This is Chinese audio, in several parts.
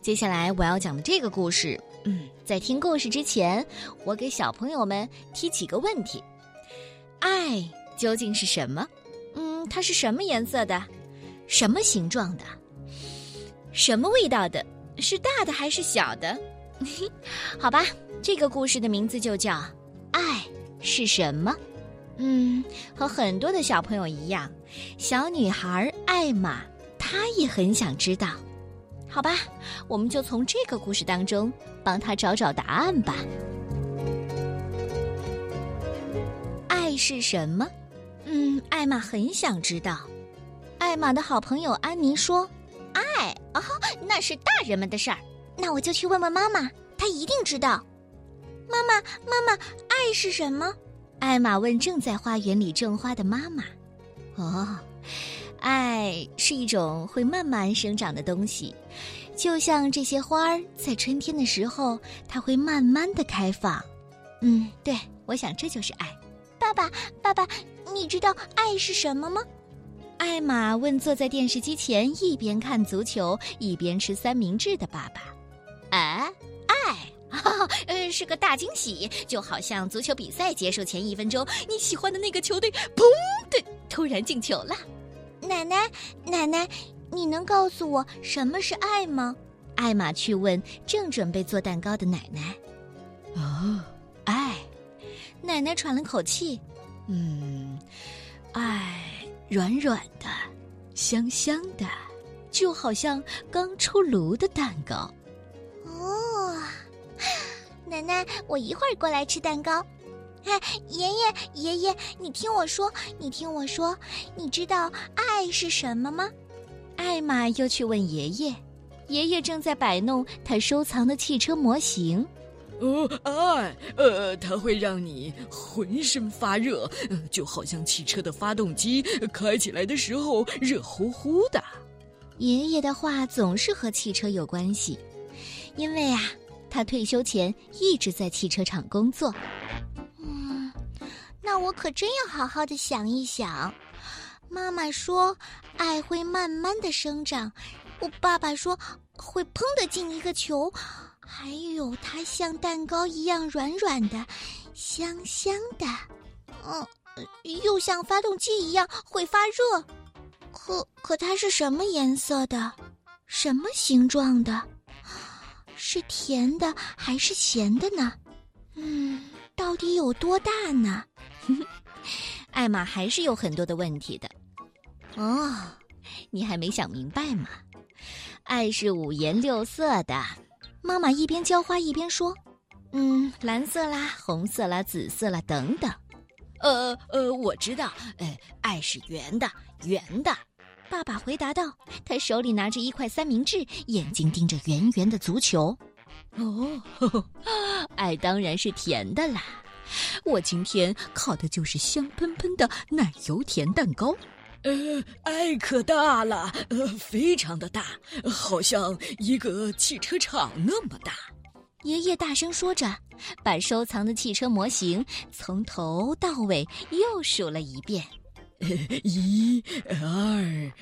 接下来我要讲的这个故事，嗯，在听故事之前，我给小朋友们提几个问题：爱究竟是什么？嗯，它是什么颜色的？什么形状的？什么味道的？是大的还是小的？好吧，这个故事的名字就叫《爱是什么》。嗯，和很多的小朋友一样，小女孩艾玛她也很想知道。好吧，我们就从这个故事当中帮他找找答案吧。爱是什么？嗯，艾玛很想知道。艾玛的好朋友安妮说：“爱哦，那是大人们的事儿。那我就去问问妈妈，她一定知道。”妈妈，妈妈，爱是什么？艾玛问正在花园里种花的妈妈：“哦，爱是一种会慢慢生长的东西，就像这些花儿在春天的时候，它会慢慢的开放。嗯，对，我想这就是爱。”爸爸，爸爸，你知道爱是什么吗？艾玛问坐在电视机前一边看足球一边吃三明治的爸爸：“哎，爱。”哈，呃，是个大惊喜，就好像足球比赛结束前一分钟，你喜欢的那个球队“砰”的突然进球了。奶奶，奶奶，你能告诉我什么是爱吗？艾玛去问正准备做蛋糕的奶奶。哦，爱，奶奶喘了口气，嗯，爱软软的，香香的，就好像刚出炉的蛋糕。哦奶奶，我一会儿过来吃蛋糕。哎，爷爷，爷爷，你听我说，你听我说，你知道爱是什么吗？艾玛又去问爷爷，爷爷正在摆弄他收藏的汽车模型。哦，爱，呃，它会让你浑身发热，就好像汽车的发动机开起来的时候热乎乎的。爷爷的话总是和汽车有关系，因为啊。他退休前一直在汽车厂工作。那我可真要好好的想一想。妈妈说爱会慢慢的生长，我爸爸说会砰的进一个球，还有它像蛋糕一样软软的、香香的，嗯，又像发动机一样会发热。可可它是什么颜色的？什么形状的？是甜的还是咸的呢？嗯，到底有多大呢？艾玛还是有很多的问题的。哦，你还没想明白吗？爱是五颜六色的。妈妈一边浇花一边说：“嗯，蓝色啦，红色啦，紫色啦，等等。”呃呃，我知道，呃，爱是圆的，圆的。爸爸回答道：“他手里拿着一块三明治，眼睛盯着圆圆的足球。哦，爱当然是甜的啦！我今天烤的就是香喷喷的奶油甜蛋糕。呃，爱可大了，呃，非常的大，好像一个汽车厂那么大。”爷爷大声说着，把收藏的汽车模型从头到尾又数了一遍。一、二、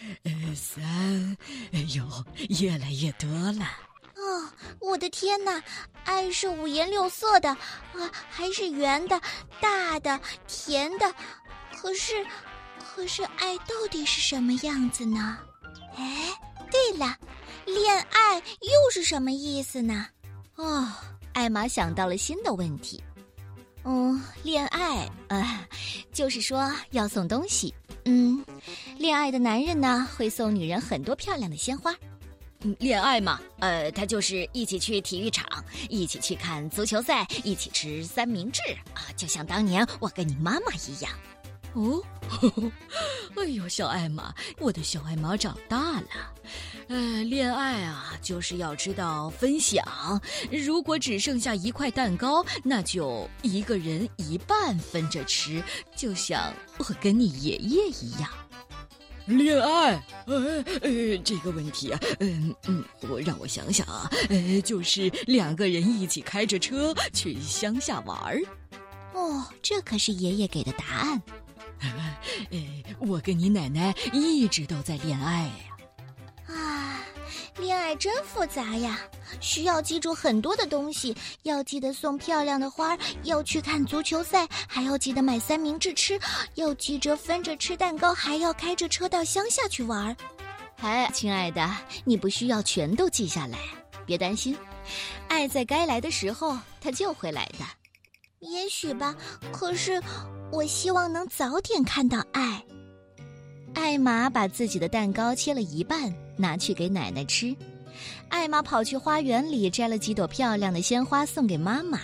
三，哎呦，越来越多了！哦，我的天哪！爱是五颜六色的，啊，还是圆的、大的、甜的。可是，可是，爱到底是什么样子呢？哎，对了，恋爱又是什么意思呢？哦，艾玛想到了新的问题。嗯，恋爱啊，就是说要送东西。嗯，恋爱的男人呢会送女人很多漂亮的鲜花。恋爱嘛，呃，他就是一起去体育场，一起去看足球赛，一起吃三明治啊，就像当年我跟你妈妈一样。哦，哎呦，小艾玛，我的小艾玛长大了。呃，恋爱啊，就是要知道分享。如果只剩下一块蛋糕，那就一个人一半分着吃，就像我跟你爷爷一样。恋爱，呃呃，这个问题啊，嗯嗯，我让我想想啊，呃，就是两个人一起开着车去乡下玩儿。哦，这可是爷爷给的答案。呃，我跟你奶奶一直都在恋爱呀。啊，恋爱真复杂呀，需要记住很多的东西，要记得送漂亮的花，要去看足球赛，还要记得买三明治吃，要记着分着吃蛋糕，还要开着车到乡下去玩。哎，亲爱的，你不需要全都记下来，别担心，爱在该来的时候，它就会来的。也许吧，可是我希望能早点看到爱。艾玛把自己的蛋糕切了一半，拿去给奶奶吃。艾玛跑去花园里摘了几朵漂亮的鲜花送给妈妈。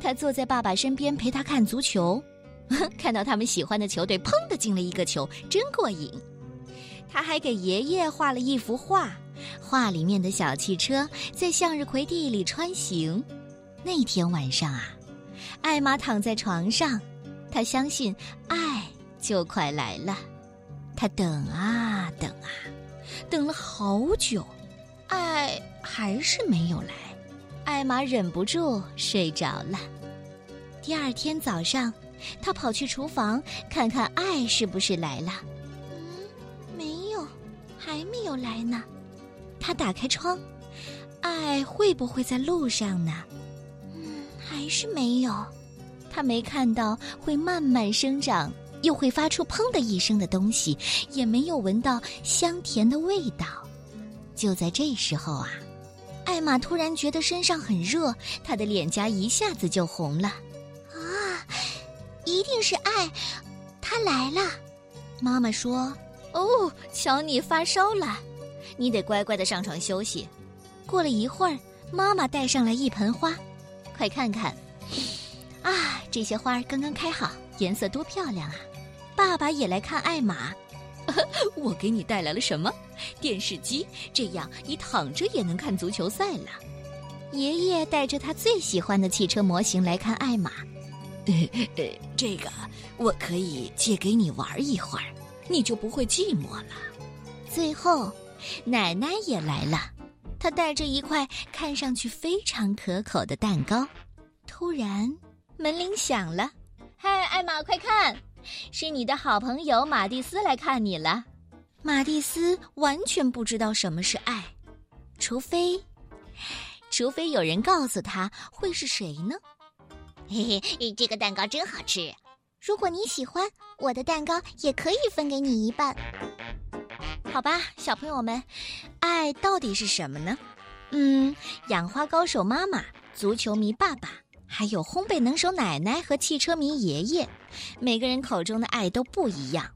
她坐在爸爸身边陪他看足球，看到他们喜欢的球队砰的进了一个球，真过瘾。他还给爷爷画了一幅画，画里面的小汽车在向日葵地里穿行。那天晚上啊，艾玛躺在床上，她相信爱就快来了。她等啊等啊，等了好久，还是没有来。艾玛忍不住睡着了。第二天早上，她跑去厨房看看爱是不是来了。嗯，没有还没有来呢，他打开窗，爱会不会在路上呢？嗯，还是没有。他没看到会慢慢生长又会发出“砰”的一声的东西，也没有闻到香甜的味道。就在这时候啊，艾玛突然觉得身上很热，她的脸颊一下子就红了。啊，一定是爱，他来了。妈妈说。哦，瞧你发烧了，你得乖乖的上床休息。过了一会儿，妈妈带上来一盆花，快看看，啊，这些花刚刚开好，颜色多漂亮啊！爸爸也来看艾玛，我给你带来了什么？电视机，这样你躺着也能看足球赛了。爷爷带着他最喜欢的汽车模型来看艾玛，呃，这个我可以借给你玩一会儿。你就不会寂寞了。最后，奶奶也来了，她带着一块看上去非常可口的蛋糕。突然，门铃响了。嗨，艾玛，快看，是你的好朋友马蒂斯来看你了。马蒂斯完全不知道什么是爱，除非，除非有人告诉他会是谁呢？嘿嘿，这个蛋糕真好吃。如果你喜欢我的蛋糕，也可以分给你一半。好吧，小朋友们，爱到底是什么呢？嗯，养花高手妈妈、足球迷爸爸，还有烘焙能手奶奶和汽车迷爷爷，每个人口中的爱都不一样。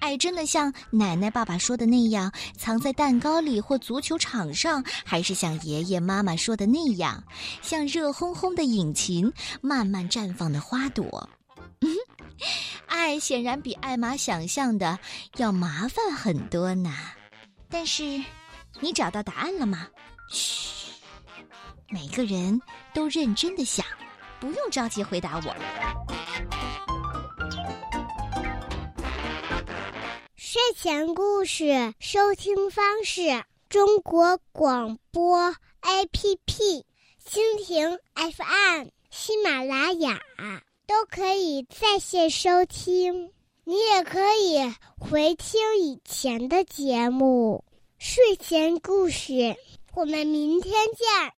爱真的像奶奶爸爸说的那样，藏在蛋糕里或足球场上，还是像爷爷妈妈说的那样，像热烘烘的引擎，慢慢绽放的花朵？爱显然比艾玛想象的要麻烦很多呢，但是你找到答案了吗？嘘，每个人都认真的想，不用着急回答我。睡前故事收听方式：中国广播 APP、蜻蜓 FM、喜马拉雅。都可以在线收听，你也可以回听以前的节目。睡前故事，我们明天见。